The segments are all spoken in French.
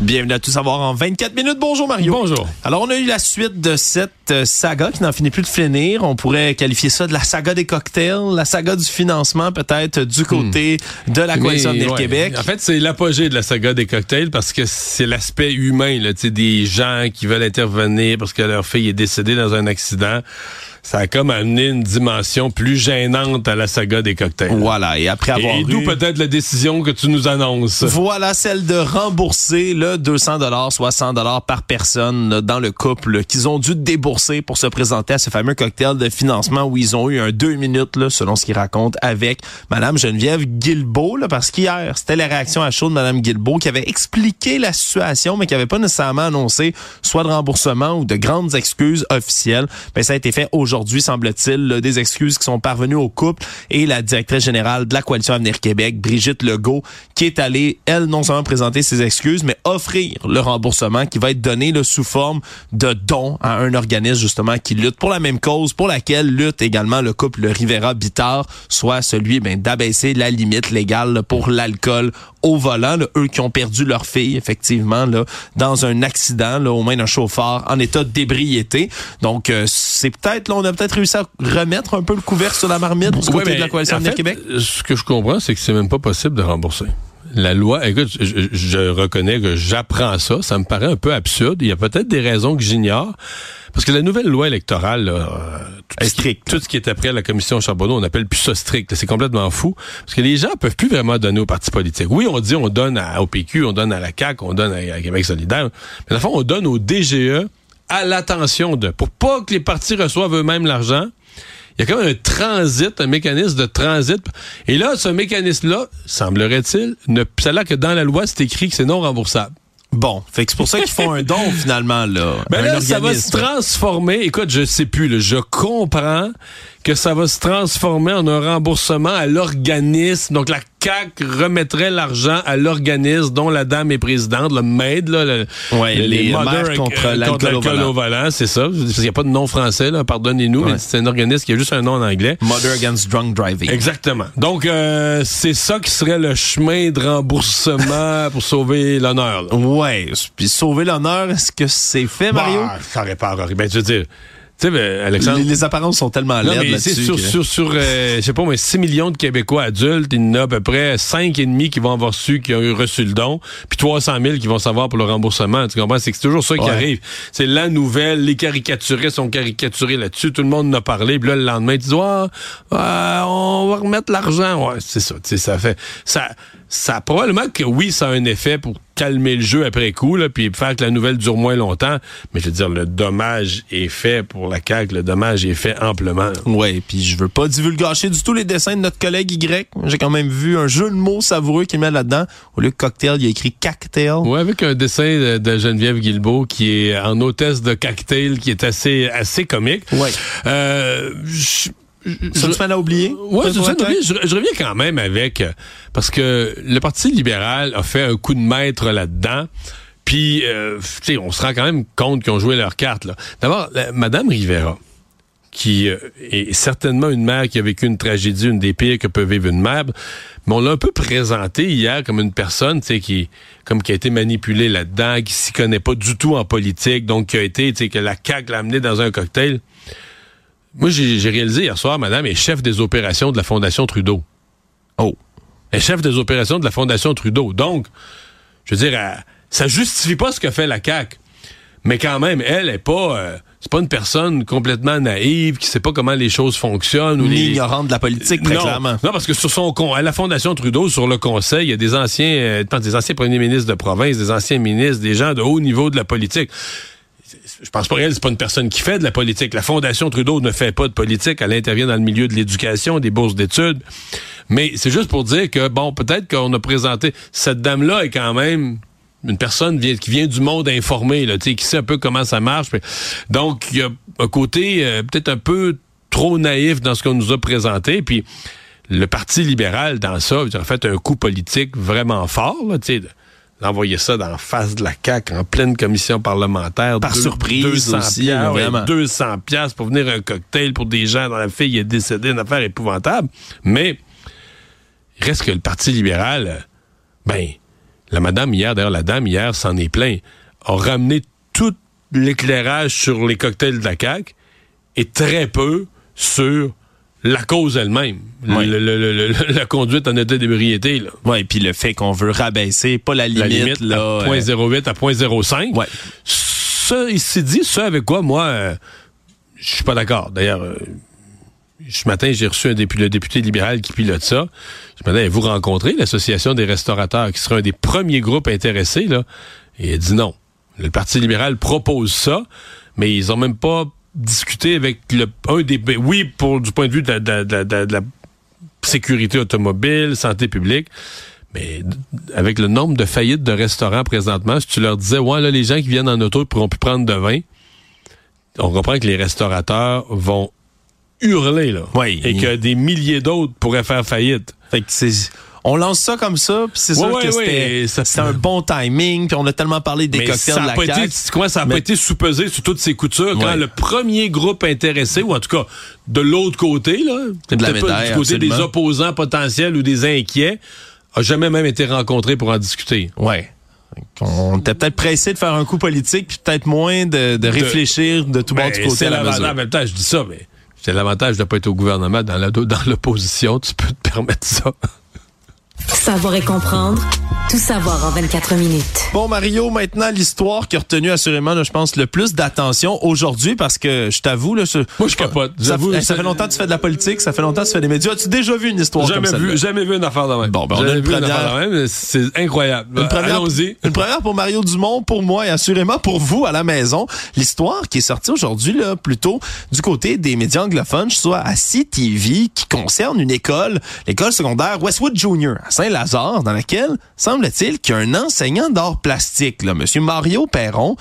Bienvenue à Tout savoir en 24 minutes. Bonjour Mario. Bonjour. Alors on a eu la suite de cette euh, saga qui n'en finit plus de finir. On pourrait qualifier ça de la saga des cocktails, la saga du financement peut-être du côté de la coalition Mais, de ouais. Québec. En fait, c'est l'apogée de la saga des cocktails parce que c'est l'aspect humain, là, tu sais, des gens qui veulent intervenir parce que leur fille est décédée dans un accident. Ça a comme amené une dimension plus gênante à la saga des cocktails. Voilà, et après avoir Et, et d'où eu- peut-être la décision que tu nous annonces. Voilà celle de rembourser le 200 dollars, 60 dollars par personne là, dans le couple qu'ils ont dû débourser pour se présenter à ce fameux cocktail de financement où ils ont eu un deux minutes là, selon ce qu'ils racontent avec Madame Geneviève Guilbeault là, parce qu'hier c'était la réaction à chaud de Madame Guilbeault qui avait expliqué la situation mais qui avait pas nécessairement annoncé soit de remboursement ou de grandes excuses officielles. Ben ça a été fait aujourd'hui semble-t-il là, des excuses qui sont parvenues au couple et la directrice générale de la coalition Avenir Québec, Brigitte Legault, qui est allée, elle, non seulement présenter ses excuses, mais offrir le remboursement qui va être donné là, sous forme de don à un organisme justement qui lutte pour la même cause, pour laquelle lutte également le couple Rivera-Bittard, soit celui ben, d'abaisser la limite légale pour l'alcool au volant, eux qui ont perdu leur fille, effectivement, dans un accident, là, aux mains d'un chauffeur en état d'ébriété. Donc, euh, c'est peut-être, là, on a peut-être réussi à remettre un peu le couvert sur la marmite du Ouais, côté mais de la coalition en fait, Québec? Ce que je comprends, c'est que c'est même pas possible de rembourser. La loi, écoute, je, reconnais que j'apprends ça, ça me paraît un peu absurde. Il y a peut-être des raisons que j'ignore. Parce que la nouvelle loi électorale, là, tout, Est ce qui, stricte. tout ce qui est après la commission Charbonneau, on appelle plus ça strict. C'est complètement fou. Parce que les gens peuvent plus vraiment donner aux partis politiques. Oui, on dit on donne à, au PQ, on donne à la CAQ, on donne à, à Québec solidaire. Mais dans le fond, on donne au DGE à l'attention de. Pour pas que les partis reçoivent eux-mêmes l'argent, il y a quand même un transit, un mécanisme de transit. Et là, ce mécanisme-là, semblerait-il, ne, ça là que dans la loi, c'est écrit que c'est non remboursable. Bon, fait que c'est pour ça qu'ils font un don, finalement, là. Ben là, ça va se transformer. Écoute, je sais plus, là, je comprends que ça va se transformer en un remboursement à l'organisme. Donc, la CAC remettrait l'argent à l'organisme dont la dame est présidente, le MAID, là, le- Ouais, le- les Mothers, mères euh, contre euh, l'alcool au volant. volant, c'est ça. Parce qu'il n'y a pas de nom français, là, pardonnez-nous, Ouais. mais c'est un organisme qui a juste un nom en anglais. Mother Against Drunk Driving. Exactement. Donc, euh, c'est ça qui serait le chemin de remboursement pour sauver l'honneur. Ouais, puis sauver l'honneur, est-ce que c'est fait, Mario? Bah, ça répare. Ben, tu veux dire, tu sais, Alexandre. les, les apparences sont tellement laides là-dessus. sur, que- sur, sur euh, je sais pas, mais 6 millions de Québécois adultes, il y en a à peu près 5 et demi qui vont avoir su, qui ont eu reçu le don, puis 300 000 qui vont savoir pour le remboursement. Tu comprends? C'est que c'est toujours ça qui arrive. C'est la nouvelle, les caricaturistes sont caricaturés là-dessus, tout le monde en a parlé, puis là, le lendemain, tu dis, ah, ah, on va remettre l'argent. Ouais, c'est ça, tu sais, ça fait, ça, ça, probablement que oui, ça a un effet pour calmer le jeu après coup, là, puis faire que la nouvelle dure moins longtemps. Mais je veux dire, le dommage est fait pour la CAQ, le dommage est fait amplement. Ouais, puis je veux pas divulgacher du tout les dessins de notre collègue Y. J'ai quand même vu un jeu de mots savoureux qu'il met là-dedans. Au lieu de cocktail, il y a écrit cocktail. Ouais, avec un dessin de, Geneviève Guilbeault qui est en hôtesse de cocktail, qui est assez assez comique. Ouais. Euh, je- Ça, tu m'en as oublié? Ouais, Toi, je, je, je reviens quand même avec euh, parce que le Parti libéral a fait un coup de maître là-dedans. Puis, euh, tu sais, on se rend quand même compte qu'ils ont joué leur carte. là. D'abord, Madame Rivera, qui euh, est certainement une mère qui a vécu une tragédie, une des pires que peut vivre une mère, mais on l'a un peu présentée hier comme une personne, tu sais, qui comme qui a été manipulée là-dedans, qui s'y connaît pas du tout en politique, donc qui a été, tu sais, que la CAQ l'a amené dans un cocktail. Moi, j'ai réalisé hier soir, madame est chef des opérations de la Fondation Trudeau. Oh. Elle est chef des opérations de la Fondation Trudeau. Donc, je veux dire, elle- ça justifie pas ce que fait la CAQ. Mais quand même, elle est pas, euh, c'est pas une personne complètement naïve qui sait pas comment les choses fonctionnent ou Ni les ignorante de la politique, très non, clairement. non, parce que sur son con, à la Fondation Trudeau, sur le conseil, il y a des anciens, euh, des anciens premiers ministres de province, des anciens ministres, des gens de haut niveau de la politique. Je pense pas qu'elle, c'est pas une personne qui fait de la politique. La Fondation Trudeau ne fait pas de politique. Elle intervient dans le milieu de l'éducation, des bourses d'études. Mais c'est juste pour dire que, bon, peut-être qu'on a présenté, cette dame-là est quand même une personne qui vient du monde informé, là, qui sait un peu comment ça marche. Donc, il y a un côté euh, peut-être un peu trop naïf dans ce qu'on nous a présenté. Puis, le Parti libéral, dans ça, a fait un coup politique vraiment fort, là, d'envoyer ça dans la face de la CAQ en pleine commission parlementaire. Par surprise 200 aussi, piastres, ouais, vraiment. 200 piastres pour venir un cocktail pour des gens dont la fille est décédée, une affaire épouvantable. Mais il reste que le Parti libéral, ben, la madame hier, d'ailleurs, la dame hier s'en est plaint, a ramené tout l'éclairage sur les cocktails de la CAQ et très peu sur la cause elle-même, Oui. Le- le- le- le- la conduite en état d'ébriété, là. Ouais, puis le fait qu'on veut rabaisser, pas la limite, la limite là. à euh, 0.08 à 0.05. Ouais. Ça, il s'est dit, ça avec quoi, moi, euh, je suis pas d'accord. D'ailleurs, euh, ce matin, j'ai reçu un député, le député libéral qui pilote ça. Ce matin, vous rencontrez l'Association des restaurateurs, qui sera un des premiers groupes intéressés, là? Et il a dit non. Le Parti libéral propose ça, mais ils ont même pas discuté avec le, un des... ben Oui, pour du point de vue de la, de la- de la- de la- sécurité automobile, santé publique, mais avec le nombre de faillites de restaurants présentement, si tu leur disais, ouais, là, les gens qui viennent en auto ne pourront plus prendre de vin, on comprend que les restaurateurs vont hurler, là. Oui. Et que des milliers d'autres pourraient faire faillite. Fait que c'est on lance ça comme ça, puis c'est Ouais, sûr ouais, que ouais, c'était un bon timing, puis on a tellement parlé des Mais cocktails ça de a la pas CAQ. été, comment ça n'a Mais- pas été sous-pesé sur toutes ces coutures quand le premier groupe intéressé, ou en tout cas de l'autre côté, là, De la peut-être pas du côté des opposants potentiels ou des inquiets, a jamais même été rencontré pour en discuter. Ouais. On était peut-être pressé de faire un coup politique, puis peut-être moins de, de réfléchir de tout bord du Ben, côté c'est à la l'avantage- mesure. En même temps, je dis ça, mais c'est l'avantage de ne pas être au gouvernement. Dans l'opposition, tu peux te permettre ça. Savoir et comprendre, tout savoir en 24 minutes. Bon, Mario, maintenant, l'histoire qui a retenu assurément, là, je pense, le plus d'attention aujourd'hui, parce que je t'avoue, là, ce- Moi, je capote. Ça, ça fait longtemps que tu fais de la politique, ça fait longtemps que tu fais des médias. As-tu déjà vu une histoire Jamais comme vu, celle-là? jamais vu une affaire de même. Bon, ben, on a une vu une première. affaire de même. C'est incroyable. Une première, Allons-y. une première pour Mario Dumont, pour moi et assurément pour vous à la maison. L'histoire qui est sortie aujourd'hui, là, plutôt du côté des médias anglophones, soit à CTV, qui concerne une école, l'école secondaire Westwood Junior à Saint-Lazare, dans laquelle, semble-t-il, qu'il y a un enseignant d'art plastique, là, Monsieur Mario Perron,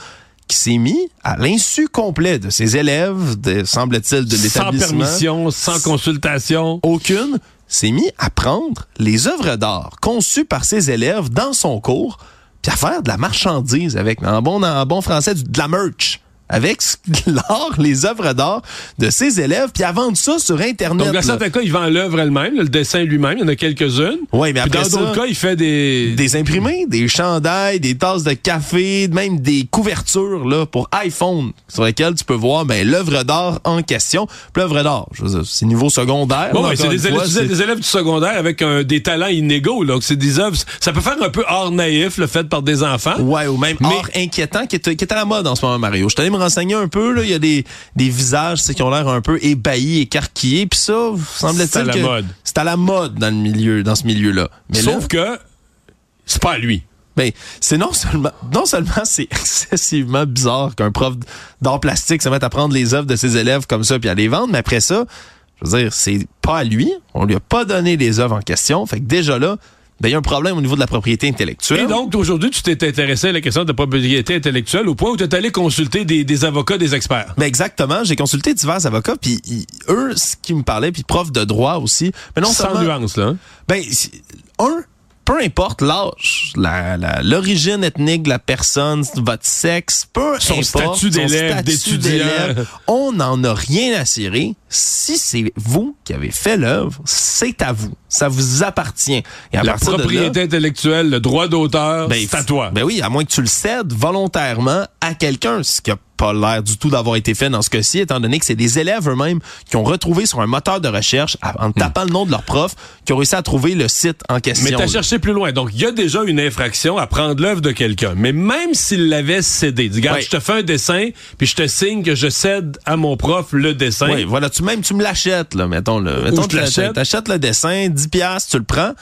qui s'est mis à l'insu complet de ses élèves, semble-t-il, de Sans l'établissement permission, sans consultation. aucune, s'est mis à prendre les œuvres d'art conçues par ses élèves dans son cours, puis à faire de la marchandise avec, en bon, en bon français, du- de la merch. Avec l'art, les œuvres d'art de ses élèves, puis à vendre ça sur Internet. Donc, dans là. certains cas, il vend l'œuvre elle-même, le dessin lui-même. Il y en a quelques-unes. Oui, mais Puis après dans ça, d'autres cas, il fait des... des imprimés, des chandails, des tasses de café, même des couvertures là pour iPhone sur lesquelles tu peux voir ben, l'œuvre d'art en question. Puis l'œuvre d'art, je veux dire, c'est niveau secondaire. Bon, là, ouais, c'est des, élèves- des du secondaire avec un- des talents inégaux. Donc, c'est des œuvres. Ça peut faire un peu hors naïf, le fait par des enfants. Ouais, ou même Mais- art inquiétant qui est, qui est à la mode en ce moment, Mario. Je suis allé me renseigner un peu, là. Il y a des, des visages qui ont l'air un peu ébahis, écarquillés. Puis ça, C'est à semble-t-il la que mode. c'est à la mode dans le milieu, dans ce milieu-là. Mais là, Sauf que c'est pas à lui. ben, c'est non seulement, non seulement c'est excessivement bizarre qu'un prof d'art plastique se mette à prendre les œuvres de ses élèves comme ça puis à les vendre, mais après ça, je veux dire, c'est pas à lui. On lui a pas donné les œuvres en question. Fait que déjà là, ben, il y a un problème au niveau de la propriété intellectuelle. Et donc, aujourd'hui, tu t'es intéressé à la question de la propriété intellectuelle au point où tu es allé consulter des, des avocats, des experts. Ben exactement, j'ai consulté divers avocats puis eux ce qui me parlaient puis profs de droit aussi, mais non Sans seulement nuance, là. hein? ben un peu importe l'âge, la- la- l'origine ethnique de la personne, votre sexe, peu Son importe, statut d'élève, d'étudiant. on n'en a rien à cirer. Si c'est vous qui avez fait l'œuvre, c'est à vous. Ça vous appartient. Et à La là- propriété intellectuelle, le droit d'auteur, ben, c'est à toi. Ben oui, à moins que tu le cèdes volontairement à quelqu'un, ce qui a pas l'air du tout d'avoir été fait dans ce cas-ci, étant donné que c'est des élèves eux-mêmes qui ont retrouvé sur un moteur de recherche, en tapant le nom de leur prof, qui ont réussi à trouver le site en question. Mais t'as là. cherché plus loin. Donc, il y a déjà une infraction à prendre l'œuvre de quelqu'un. Mais même s'il l'avait cédé, dis, regarde, je te fais un dessin, puis je te signe que je cède à mon prof le dessin. Oui, voilà, tu même tu me l'achètes là, mettons le mettons je que l'achète. t'achètes le dessin, 10 pièces, tu le prends.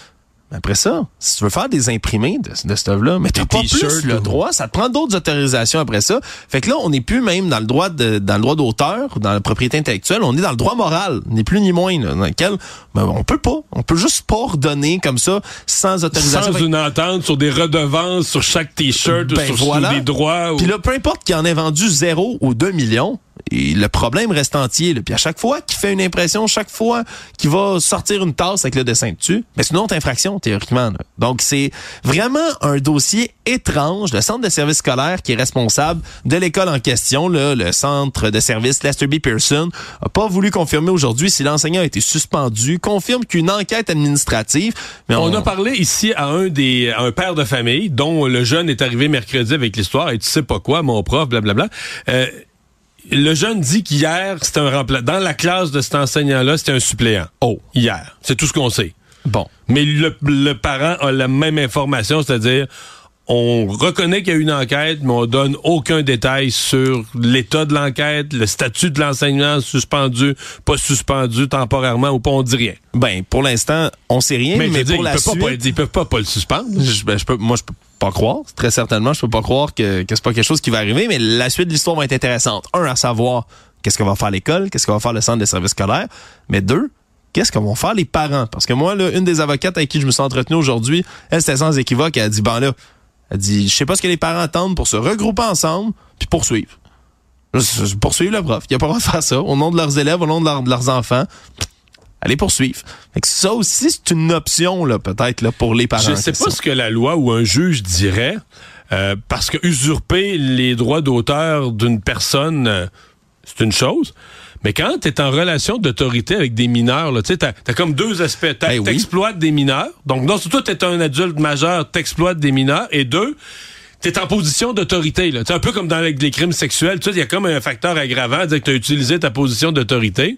Après ça, si tu veux faire des imprimés de, de cette œuvre-là, mais t'as pas plus le droit, ça te prend d'autres autorisations après ça. Fait que là, on n'est plus même dans le droit de, dans le droit d'auteur, dans la propriété intellectuelle, on est dans le droit moral, ni plus ni moins, là, dans lequel ben, on peut pas, on peut juste pas redonner comme ça sans autorisation. Sans Fait une entente sur des redevances sur chaque t-shirt Ben ou sur voilà. sur des droits. ou- Puis là, peu importe qu'il en ait vendu 0 ou 2 millions, Et le problème reste entier. Là. Puis à chaque fois qu'il fait une impression, chaque fois qu'il va sortir une tasse avec le dessin dessus, mais c'est une autre infraction théoriquement. Donc c'est vraiment un dossier étrange. Le centre de service scolaire qui est responsable de l'école en question, là, le centre de service Lester B. Pearson, a pas voulu confirmer aujourd'hui si l'enseignant a été suspendu, confirme qu'une enquête administrative. Mais on... a parlé ici à un des à un père de famille dont le jeune est arrivé mercredi avec l'histoire et tu sais pas quoi, mon prof, blablabla. Euh, le jeune dit qu'hier, c'était un remplaçant. Dans la classe de cet enseignant-là, c'était un suppléant. Oh. Hier. C'est tout ce qu'on sait. Bon. Mais le, le parent a la même information, c'est-à-dire, on reconnaît qu'il y a une enquête, mais on donne aucun détail sur l'état de l'enquête, le statut de l'enseignant suspendu, pas suspendu temporairement ou pas, on dit rien. Ben, pour l'instant, on sait rien, mais, mais pour la suite... Pas, ils peuvent pas, pas le suspendre. Je, ben, je peux, moi, je peux pas croire. Très certainement, je peux pas croire que, que c'est pas quelque chose qui va arriver, mais la suite de l'histoire va être intéressante. Un, à savoir qu'est-ce que va faire l'école, qu'est-ce que va faire le centre de services scolaires, mais deux, qu'est-ce que vont faire les parents? Parce que moi, là, une des avocates avec qui je me suis entretenu aujourd'hui, elle, c'était sans équivoque, elle a dit, ben là, elle dit, je sais pas ce que les parents attendent pour se regrouper ensemble puis poursuivre. Poursuivre le prof. Il n'y a pas le droit de faire ça au nom de leurs élèves, au nom de, leurs enfants. Allez poursuivre. Fait que ça aussi, c'est une option, là, peut-être, là, pour les parents. Je sais pas ce que la loi ou un juge dirait, euh, parce que usurper les droits d'auteur d'une personne, euh, c'est une chose. Mais quand tu es en relation d'autorité avec des mineurs, tu as, comme deux aspects. Tu exploites des mineurs. Donc, non, surtout, tu es un adulte majeur, tu exploites des mineurs. Et deux, t'es en position d'autorité. C'est un peu comme dans les crimes sexuels. Il y a comme un facteur aggravant, dire que tu as utilisé ta position d'autorité.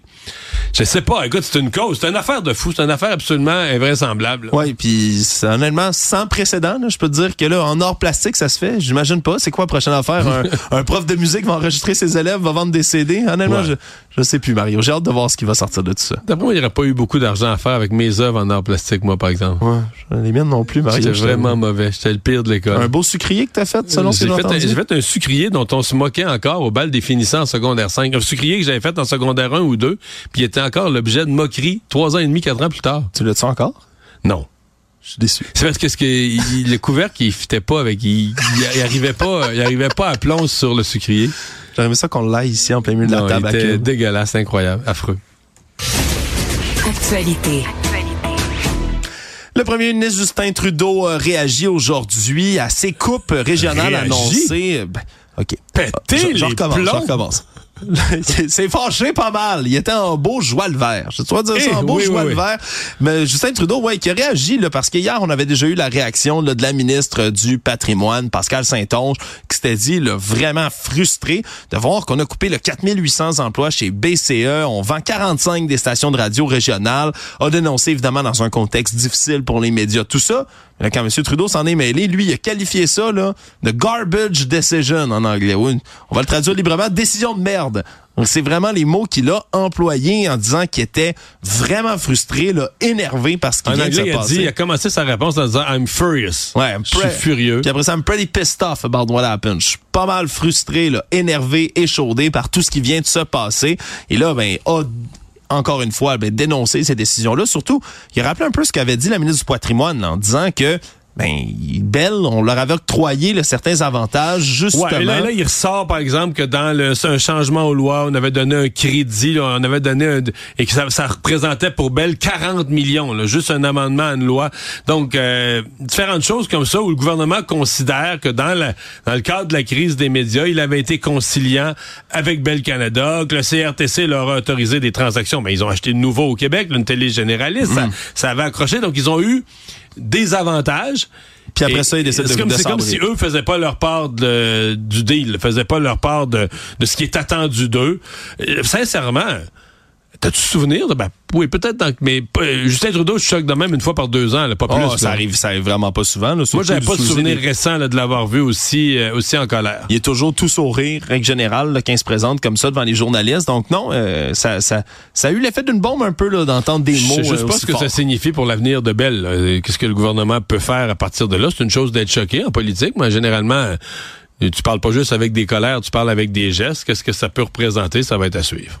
Je sais pas. Écoute, c'est une cause. C'est une affaire de fou. C'est une affaire absolument invraisemblable. Oui, puis honnêtement sans précédent. je peux te dire que là, en or plastique, ça se fait. J'imagine pas. C'est quoi la prochaine affaire? un, prof de musique va enregistrer ses élèves, va vendre des CD. Honnêtement, je, je sais plus, Mario. J'ai hâte de voir ce qui va sortir de tout ça. D'après moi, il n'y aurait pas eu beaucoup d'argent à faire avec mes œuvres en or plastique, moi, par exemple. Ouais, les miennes non plus, Mario. J'étais vraiment mauvais. J'étais le pire de l'école. Un beau sucrier que t'as fait, selon ce que j'ai fait, un sucrier dont on se moquait encore au bal des finissants en secondaire 5. Un sucrier que j'avais fait en secondaire 1 ou 2, puis il était encore l'objet de moquerie trois ans et demi, quatre ans plus tard. Tu l'as-tu encore? Non. Je suis déçu. C'est parce que, ce que le couvercle, il fitait pas avec, il, il, arrivait pas, il arrivait pas à plonge sur le sucrier. J'aimerais ça qu'on l'aille ici en plein milieu de la table. C'était dégueulasse, incroyable, affreux. Actualité. Le premier ministre Justin Trudeau a réagi aujourd'hui à ses coupes régionales annoncées. Ben, OK. Pété je, je recommence, je recommence. c'est fâché pas mal. Il était en beau joie le vert. Je dois dire ça, eh, en beau joie le vert. Mais Justin Trudeau, ouais, qui a réagi, là, parce qu'hier, on avait déjà eu la réaction là, de la ministre du patrimoine, Pascal Saint-Onge, qui s'était dit là, vraiment frustré de voir qu'on a coupé le 4800 emplois chez BCE. On vend 45 des stations de radio régionales. A dénoncé, évidemment, dans un contexte difficile pour les médias. Tout ça, là, quand M. Trudeau s'en est mêlé, lui, il a qualifié ça là, de garbage decision en anglais. on va le traduire librement, décision de merde. C'est vraiment les mots qu'il a employés en disant qu'il était vraiment frustré, là, énervé parce qu'il vient de se il a dit, il a commencé sa réponse en disant I'm furious. Ouais, je suis furieux. Puis après ça, I'm pretty pissed off about what happened. Je suis pas mal frustré, là, énervé, échaudé par tout ce qui vient de se passer. Et là, ben, encore une fois, ben, dénoncer ces décisions-là. Surtout, il a rappelé un peu ce qu'avait dit la ministre du patrimoine en disant que ben, Belle, on leur avait octroyé certains avantages, justement. Ouais, là, là, il ressort, par exemple, que dans le, un changement aux lois, on avait donné un crédit, on avait donné un, et que ça, ça, représentait pour Belle 40 millions, là, juste un amendement à une loi. Donc, euh, différentes choses comme ça où le gouvernement considère que dans, la, dans le cadre de la crise des médias, il avait été conciliant avec Bell Canada, que le CRTC leur a autorisé des transactions. Mais ils ont acheté de nouveau au Québec, une télé généraliste, ça, mm. ça avait accroché. Donc, ils ont eu des avantages. Puis après ça, ils décident de C'est comme, comme si eux faisaient pas leur part de, du deal, faisaient pas leur part de, de ce qui est attendu d'eux. Euh, sincèrement, T'as-tu souvenir? De, ben, oui, peut-être, mais Justin Trudeau, je choque de même une fois par deux ans, là, pas oh, ça arrive, ça arrive vraiment pas souvent. Là, Moi, j'avais pas de souvenir récent de l'avoir vu aussi, euh, aussi en colère. Il est toujours tout sourire, règle générale, quand il se présente comme ça devant les journalistes. Donc non, euh, ça, ça, ça a eu l'effet d'une bombe un peu d'entendre des mots. Je sais euh, pas ce que ça signifie pour l'avenir de Bell. Qu'est-ce que le gouvernement peut faire à partir de là? C'est une chose d'être choqué en politique, mais généralement, tu parles pas juste avec des colères, tu parles avec des gestes. Qu'est-ce que ça peut représenter? Ça va être à suivre.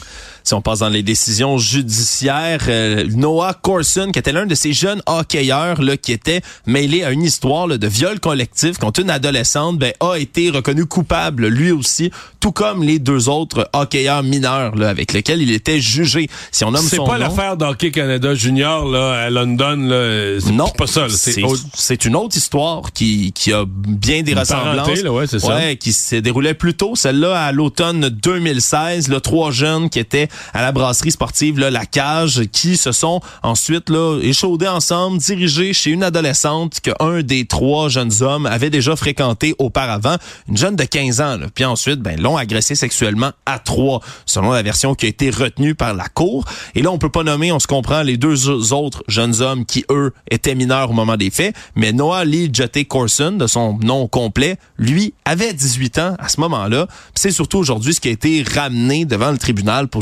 Si on passe dans les décisions judiciaires, euh, Noah Corson, qui était l'un de ces jeunes hockeyeurs là, qui était mêlé à une histoire là, de viol collectif contre une adolescente, ben, a été reconnu coupable lui aussi, tout comme les deux autres hockeyeurs mineurs là, avec lesquels il était jugé. Si on nomme C'est pas l'affaire d'Hockey Canada Junior là, à London. là. C'est non, pas ça. C'est une autre histoire qui, qui a bien des Une ressemblances. parenté, là, ouais, c'est ça. Ouais, qui se déroulait plus tôt, celle-là à l'automne 2016, là, trois jeunes qui étaient à la brasserie sportive là, La Cage, qui se sont ensuite là échaudés ensemble, dirigés chez une adolescente que un des trois jeunes hommes avait déjà fréquenté auparavant, une jeune de 15 ans. là. Puis ensuite, ben l'ont agressé sexuellement à trois, selon la version qui a été retenue par la cour. Et là, on peut pas nommer, on se comprend, les deux autres jeunes hommes qui eux étaient mineurs au moment des faits, mais Noah Lee Jete Corson, de son nom complet, lui avait 18 ans à ce moment-là. C'est surtout aujourd'hui ce qui a été ramené devant le tribunal pour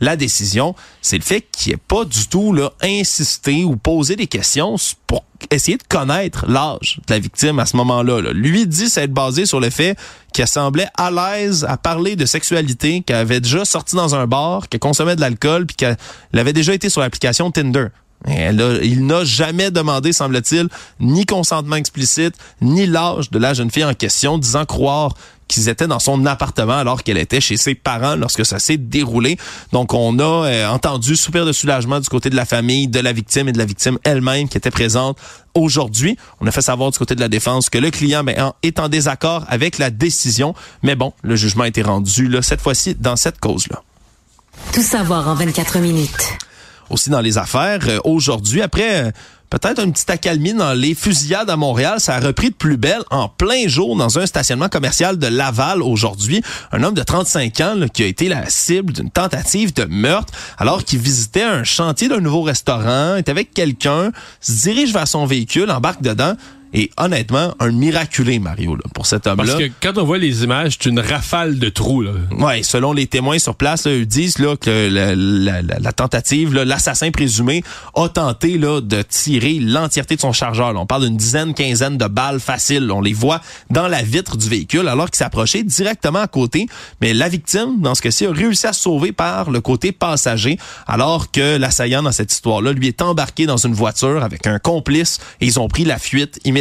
la décision, c'est le fait qu'il n'ait pas du tout là, insisté ou posé des questions pour essayer de connaître l'âge de la victime à ce moment-là. là. Lui dit s'être basé sur le fait qu'elle semblait à l'aise à parler de sexualité, qu'elle avait déjà sorti dans un bar, qu'elle consommait de l'alcool, puis qu'elle avait déjà été sur l'application Tinder. Il n'a jamais demandé, semble-t-il, ni consentement explicite, ni l'âge de la jeune fille en question, disant croire qu'ils étaient dans son appartement alors qu'elle était chez ses parents lorsque ça s'est déroulé. Donc, on a euh, entendu soupir de soulagement du côté de la famille, de la victime et de la victime elle-même qui était présente aujourd'hui. On a fait savoir du côté de la défense que le client ben, en- est en désaccord avec la décision. Mais bon, le jugement a été rendu, là, cette fois-ci, dans cette cause-là Tout savoir en 24 minutes. aussi dans les affaires. Euh, Aujourd'hui, après euh, peut-être une petite accalmie dans les fusillades à Montréal, ça a repris de plus belle en plein jour dans un stationnement commercial de Laval aujourd'hui. Un homme de 35 ans qui a été la cible d'une tentative de meurtre alors qu'il visitait un chantier d'un nouveau restaurant, est avec quelqu'un, se dirige vers son véhicule, embarque dedans. Et honnêtement, un miraculé, Mario, là, pour cet homme-là. Parce que quand on voit les images, c'est une rafale de trous. Là. Ouais, selon les témoins sur place, là, ils disent là, que la, la- la- la tentative, l'assassin présumé a tenté là, de tirer l'entièreté de son chargeur. On parle d'une dizaine, quinzaine de balles faciles. On les voit dans la vitre du véhicule alors qu'il s'approchait directement à côté. Mais la victime, dans ce cas-ci, a réussi à se sauver par le côté passager alors que l'assaillant dans cette histoire-là, lui est embarqué dans une voiture avec un complice et ils ont pris la fuite immédiatement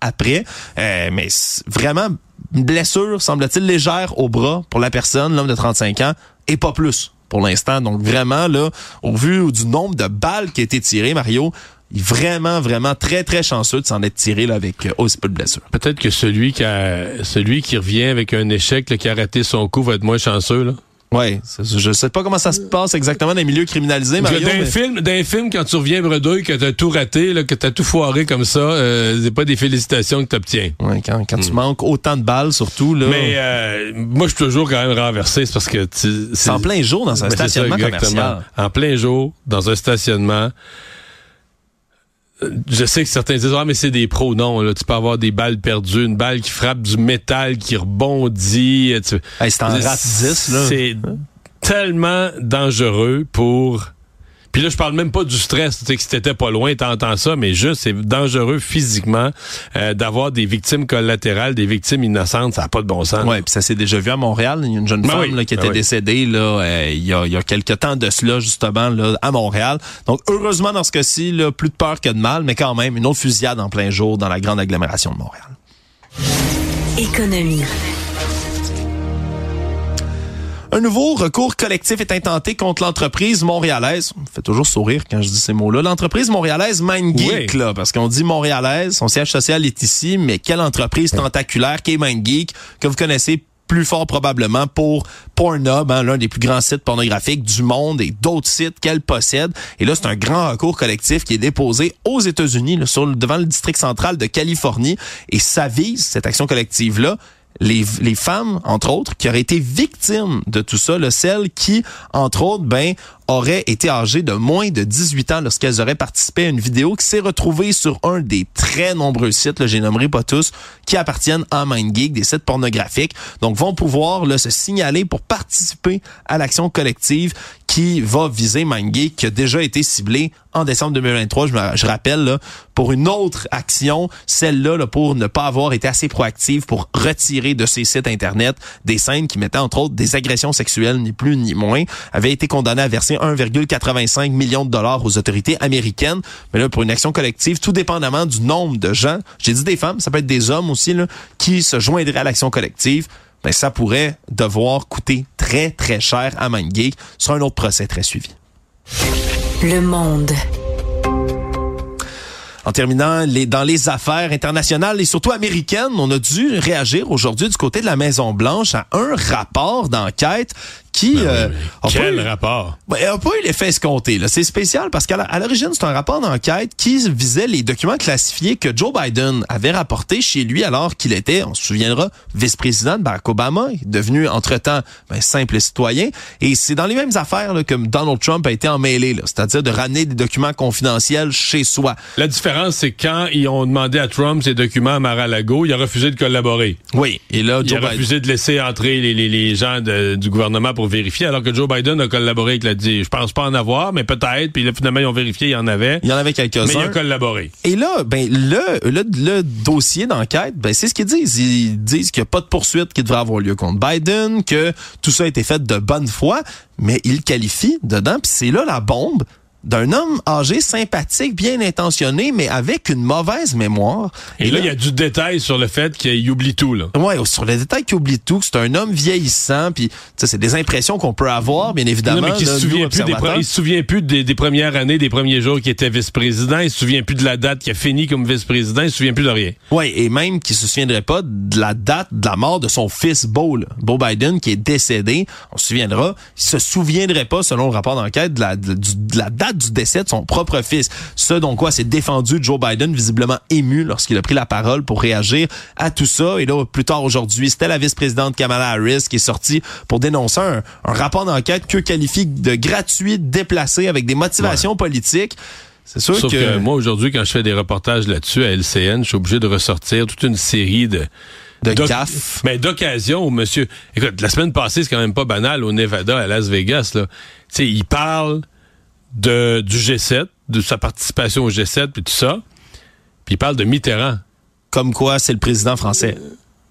après. Euh, mais vraiment une blessure, semble-t-il, légère au bras pour la personne, l'homme de 35 ans, et pas plus pour l'instant. Donc vraiment, là, au vu du nombre de balles qui a été tirées, Mario, vraiment, vraiment très, très chanceux de s'en être tiré là, avec euh, aussi peu de blessures. Peut-être que celui qui a, celui qui revient avec un échec, qui a raté son coup, va être moins chanceux. Là. C'est- je sais pas comment ça se passe exactement dans les milieux criminalisés, Mario. D'un mais- film, d'un film, quand tu reviens bredouille, que t'as tout raté, là, que t'as tout foiré comme ça, euh, c'est pas des félicitations que t'obtiens. Ouais, quand quand tu manques autant de balles, surtout, là, Hmm. Mais euh, moi, je suis toujours quand même renversé, c'est parce que tu- c'est en plein jour dans un Ben, ça, stationnement exactement. commercial. En plein jour, dans un stationnement. Je sais que certains disent ah mais c'est des pros non là tu peux avoir des balles perdues une balle qui frappe du métal qui rebondit tu- Hey, c'est en rate 10, là. c'est tellement dangereux pour puis là je parle même pas du stress tu sais que si t'étais pas loin t'entends ça mais juste c'est dangereux physiquement euh, d'avoir des victimes collatérales des victimes innocentes ça a pas de bon sens Ouais, puis ça s'est déjà vu à Montréal. Il y a une jeune Ben femme oui, là, qui ben était oui. décédée là, euh, il, y a, il y a quelques temps de cela, justement, là, à Montréal. Donc, heureusement, dans ce cas-ci, là, plus de peur que de mal, mais quand même, une autre fusillade en plein jour dans la grande agglomération de Montréal. Économie. Un nouveau recours collectif est intenté contre l'entreprise montréalaise. Ça me fait toujours sourire quand je dis ces mots-là. L'entreprise montréalaise MindGeek, Oui. là, parce qu'on dit montréalaise, son siège social est ici, mais quelle entreprise tentaculaire qu'est MindGeek, que vous connaissez plus fort probablement pour Pornhub, hein, l'un des plus grands sites pornographiques du monde et d'autres sites qu'elle possède. Et là, c'est un grand recours collectif qui est déposé aux États-Unis, devant le district central de Californie. Et ça vise, cette action collective-là, les, les femmes, entre autres, qui auraient été victimes de tout ça, là, celles qui, entre autres, ben, auraient été âgées de moins de 18 ans lorsqu'elles auraient participé à une vidéo qui s'est retrouvée sur un des très nombreux sites, là, j'ai nommerai pas tous, qui appartiennent à MindGeek, des sites pornographiques. Donc, vont pouvoir là, se signaler pour participer à l'action collective qui va viser MindGeek, qui a déjà été ciblé en décembre 2023, je, me, je rappelle, pour une autre action, celle-là là, pour ne pas avoir été assez proactive pour retirer de ses sites Internet des scènes qui mettaient entre autres des agressions sexuelles, ni plus ni moins, avait été condamné à verser 1,85 million de dollars aux autorités américaines. Mais là, pour une action collective, tout dépendamment du nombre de gens, j'ai dit des femmes, ça peut être des hommes aussi, qui se joindraient à l'action collective, ben, ça pourrait devoir coûter très, très cher à MindGeek sur un autre procès très suivi. Le monde. En terminant, les, dans les affaires internationales et surtout américaines, on a dû réagir aujourd'hui du côté de la Maison Blanche à un rapport d'enquête qui Ben euh, a quel pas eu- rapport? ben, a pas eu l'effet escompté. là. C'est spécial parce qu'à l'origine, c'est un rapport d'enquête qui visait les documents classifiés que Joe Biden avait rapportés chez lui alors qu'il était, on se souviendra, vice-président de Barack Obama, Il devenu entre-temps ben, simple citoyen. Et c'est dans les mêmes affaires là, que Donald Trump a été emmêlé, c'est-à-dire de ramener des documents confidentiels chez soi. La différence, c'est quand ils ont demandé à Trump ses documents à Mar-a-Lago, il a refusé de collaborer. Oui, et là, Il Joe a Biden... refusé de laisser entrer les, les, les gens de- du gouvernement pour vérifier, alors que Joe Biden a collaboré avec la dit, je pense pas en avoir, mais peut-être. Puis là, finalement, ils ont vérifié, il y en avait. Il y en avait Mais il a quelques-uns. collaboré. Et là, ben le, le, le dossier d'enquête, ben c'est ce qu'ils disent. Ils disent qu'il n'y a pas de poursuite qui devrait avoir lieu contre Biden, que tout ça a été fait de bonne foi, mais ils qualifient dedans, puis c'est là la bombe d'un homme âgé, sympathique, bien intentionné, mais avec une mauvaise mémoire. Et, là, il y a du détail sur le fait qu'il oublie tout, là. Ouais, sur les détails qui oublie tout, que c'est un homme vieillissant, puis c'est des impressions qu'on peut avoir, bien évidemment. Non, mais qui là, se souvient plus des, observateurs. pre- il se souvient plus des, des premières années, des premiers jours qu'il était vice-président. Il se souvient plus de la date qu'il a fini comme vice-président. Il se souvient plus de rien. Oui, et même qui se souviendrait pas de la date de la mort de son fils Beau, là. Beau Biden, qui est décédé. On se souviendra. Il se souviendrait pas, selon le rapport d'enquête, de la, de, du- de la date du décès de son propre fils. Ce dont quoi s'est défendu Joe Biden, visiblement ému lorsqu'il a pris la parole pour réagir à tout ça. Et là, plus tard aujourd'hui, c'était la vice-présidente Kamala Harris qui est sortie pour dénoncer un, un rapport d'enquête que qualifie de gratuit, déplacé, avec des motivations politiques. C'est sûr Sauf que, que, moi, aujourd'hui, quand je fais des reportages là-dessus à LCN, je suis obligé de ressortir toute une série de... de gaffe. Mais d'occasion où monsieur... Écoute, la semaine passée, c'est quand même pas banal au Nevada, à Las Vegas, là. Tu sais, il parle de, du G7, de sa participation au G7, puis tout ça. Puis il parle de Mitterrand, Comme quoi, c'est le président français.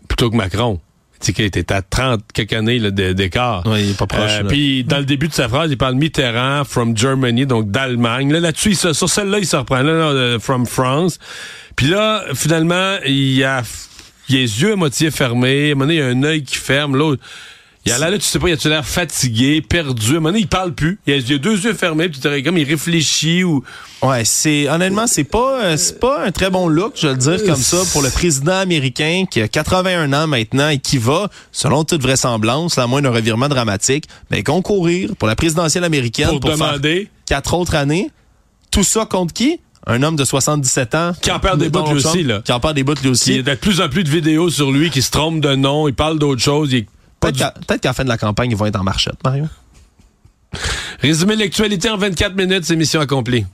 plutôt que Macron. Tu sais, était à 30 quelques années d'écart. Oui, il est pas proche. Euh, puis dans le début de sa phrase, il parle Mitterrand from Germany, donc d'Allemagne. Là, là-dessus, il se- sur celle-là, il se reprend. Là, là, euh, from France. Puis là, finalement, il a, il a les yeux à moitié fermés. À un moment donné, il a un œil qui ferme. L'autre, il a l'air, là, tu sais pas, il a l'air fatigué, perdu? À un moment donné, il parle plus. Il a, il a deux yeux fermés, puis tu dirais comme il réfléchit ou. Ouais, c'est honnêtement, c'est pas euh, c'est pas un très bon look, je vais le dire comme ça, pour le président américain qui a 81 ans maintenant et qui va, selon toute vraisemblance, à moins d'un revirement dramatique, mais concourir pour la présidentielle américaine Pour pour, faire demander. quatre autres années. Tout ça contre qui? Un homme de 77 ans Qui en perd des bouts, lui aussi, là. Qui en perd des bouts lui aussi. Il y a de plus en plus de vidéos sur lui qui se trompe de nom, il parle d'autre chose. Il est Peut-être qu'à la fin de la campagne, ils vont être en marchette, Mario. Résumer l'actualité en 24 minutes, c'est mission accomplie.